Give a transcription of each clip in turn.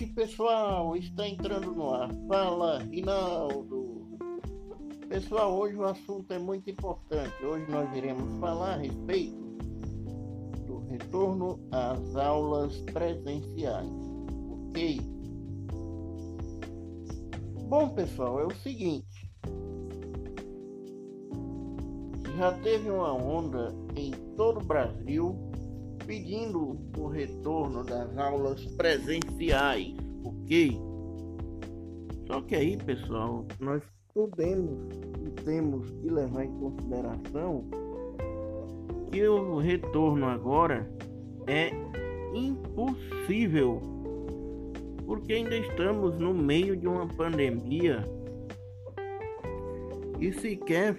noite, pessoal. Está entrando no ar. Fala, Rinaldo. Pessoal, hoje o assunto é muito importante. Hoje nós iremos falar a respeito do retorno às aulas presenciais. Ok? Bom, pessoal, é o seguinte. Já teve uma onda em todo o Brasil pedindo o retorno das aulas presenciais, ok? Só que aí, pessoal, nós podemos e temos que levar em consideração que o retorno agora é impossível, porque ainda estamos no meio de uma pandemia e sequer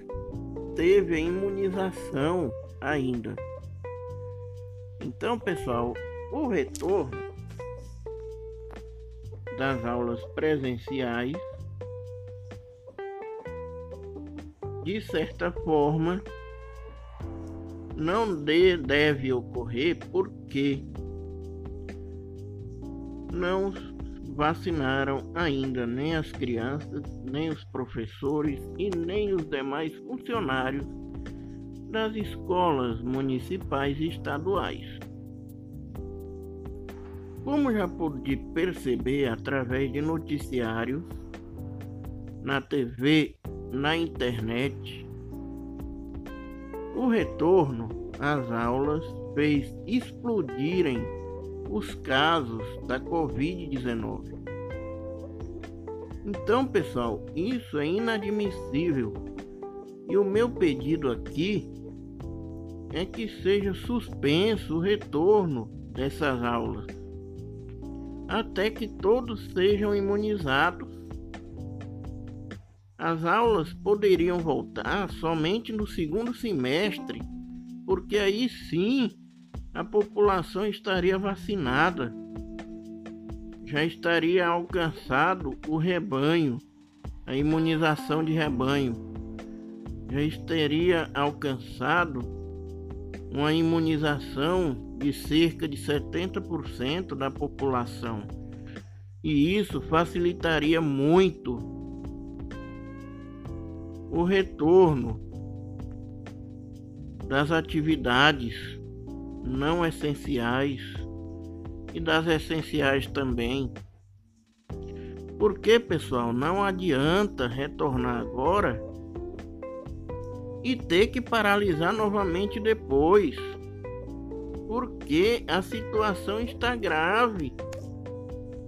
teve a imunização ainda. Então, pessoal, o retorno das aulas presenciais, de certa forma, não de, deve ocorrer porque não vacinaram ainda nem as crianças, nem os professores e nem os demais funcionários das escolas municipais e estaduais. Como já pude perceber através de noticiários, na TV, na internet, o retorno às aulas fez explodirem os casos da Covid-19. Então, pessoal, isso é inadmissível. E o meu pedido aqui é que seja suspenso o retorno dessas aulas, até que todos sejam imunizados. As aulas poderiam voltar somente no segundo semestre, porque aí sim a população estaria vacinada, já estaria alcançado o rebanho, a imunização de rebanho, já estaria alcançado uma imunização de cerca de 70% da população. E isso facilitaria muito o retorno das atividades não essenciais e das essenciais também. Porque, pessoal, não adianta retornar agora e ter que paralisar novamente depois, porque a situação está grave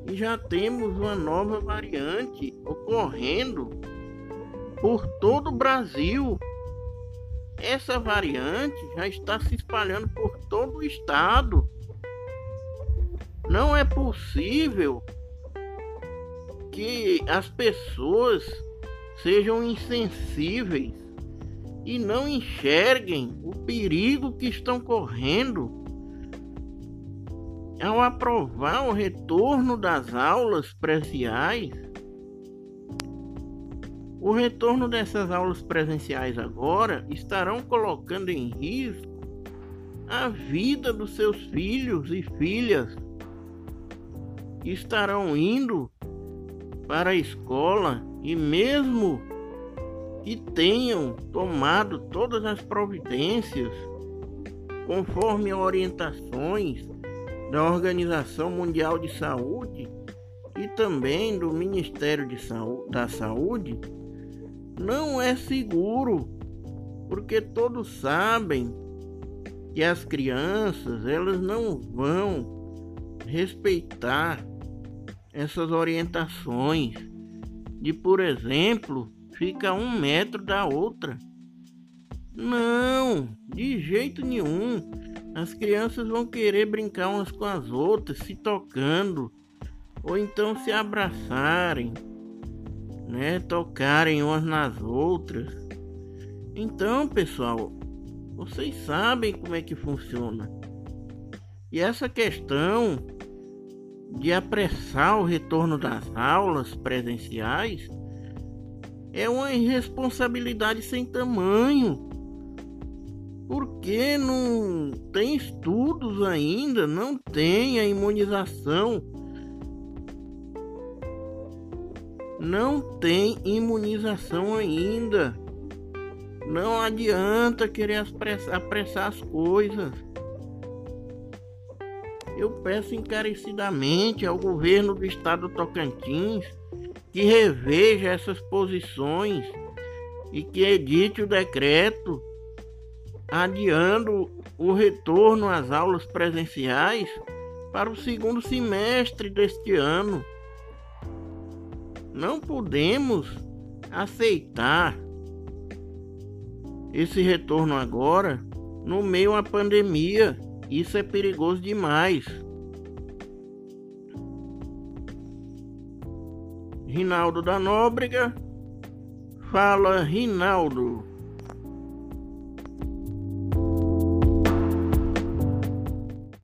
e já temos uma nova variante ocorrendo por todo o Brasil. Essa variante já está se espalhando por todo o estado. Não é possível que as pessoas sejam insensíveis e não enxerguem o perigo que estão correndo ao aprovar o retorno das aulas presenciais. O retorno dessas aulas presenciais agora estarão colocando em risco a vida dos seus filhos e filhas. Estarão indo para a escola e mesmo que tenham tomado todas as providências conforme orientações da Organização Mundial de Saúde e também do Ministério de Saúde, da Saúde, não é seguro, porque todos sabem que as crianças elas não vão respeitar essas orientações de, por exemplo, fica a um metro da outra. Não, de jeito nenhum. As crianças vão querer brincar umas com as outras, se tocando, ou então se abraçarem, né? Tocarem umas nas outras. Então, pessoal, vocês sabem como é que funciona. E essa questão de apressar o retorno das aulas presenciais é uma irresponsabilidade sem tamanho. Porque não tem estudos ainda, não tem a imunização não tem imunização ainda. Não adianta querer apressar, as coisas. Eu peço encarecidamente ao governo do estado do Tocantins que reveja essas posições e que edite o decreto adiando o retorno às aulas presenciais para o segundo semestre deste ano. Não podemos aceitar esse retorno agora no meio à pandemia. Isso é perigoso demais. Rinaldo da Nóbrega fala Rinaldo.